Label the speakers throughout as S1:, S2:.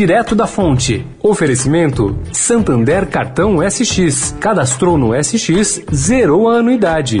S1: direto da fonte. Oferecimento: Santander Cartão SX. Cadastrou no SX, zerou a anuidade.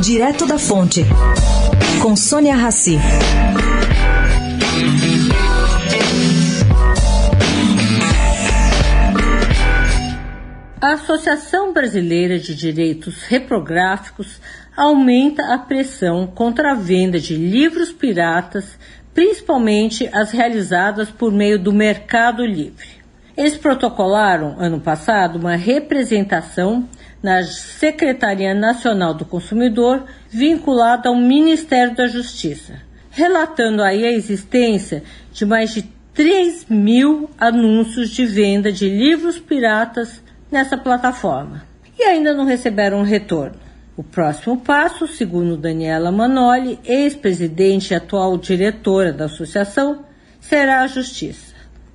S2: Direto da Fonte, com Sônia Rassi.
S3: A Associação Brasileira de Direitos Reprográficos aumenta a pressão contra a venda de livros piratas, principalmente as realizadas por meio do Mercado Livre. Eles protocolaram, ano passado, uma representação na Secretaria Nacional do Consumidor, vinculada ao Ministério da Justiça, relatando aí a existência de mais de 3 mil anúncios de venda de livros piratas nessa plataforma. E ainda não receberam um retorno. O próximo passo, segundo Daniela Manoli, ex-presidente e atual diretora da associação, será a justiça.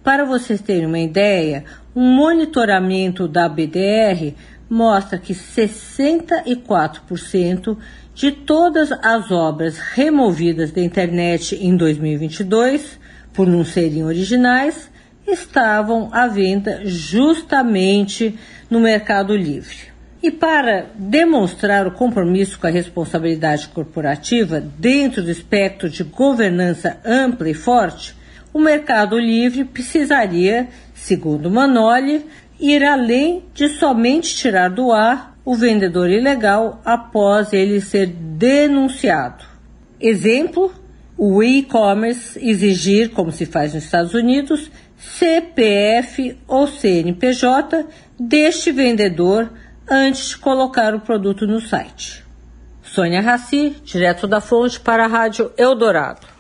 S3: Para vocês terem uma ideia, um monitoramento da BDR mostra que 64% de todas as obras removidas da internet em 2022, por não serem originais, estavam à venda justamente no Mercado Livre. E para demonstrar o compromisso com a responsabilidade corporativa dentro do espectro de governança ampla e forte, o Mercado Livre precisaria, segundo Manoli, ir além de somente tirar do ar o vendedor ilegal após ele ser denunciado. Exemplo: o e-commerce exigir, como se faz nos Estados Unidos, CPF ou CNPJ deste vendedor antes de colocar o produto no site. Sônia Raci, direto da fonte para a Rádio Eldorado.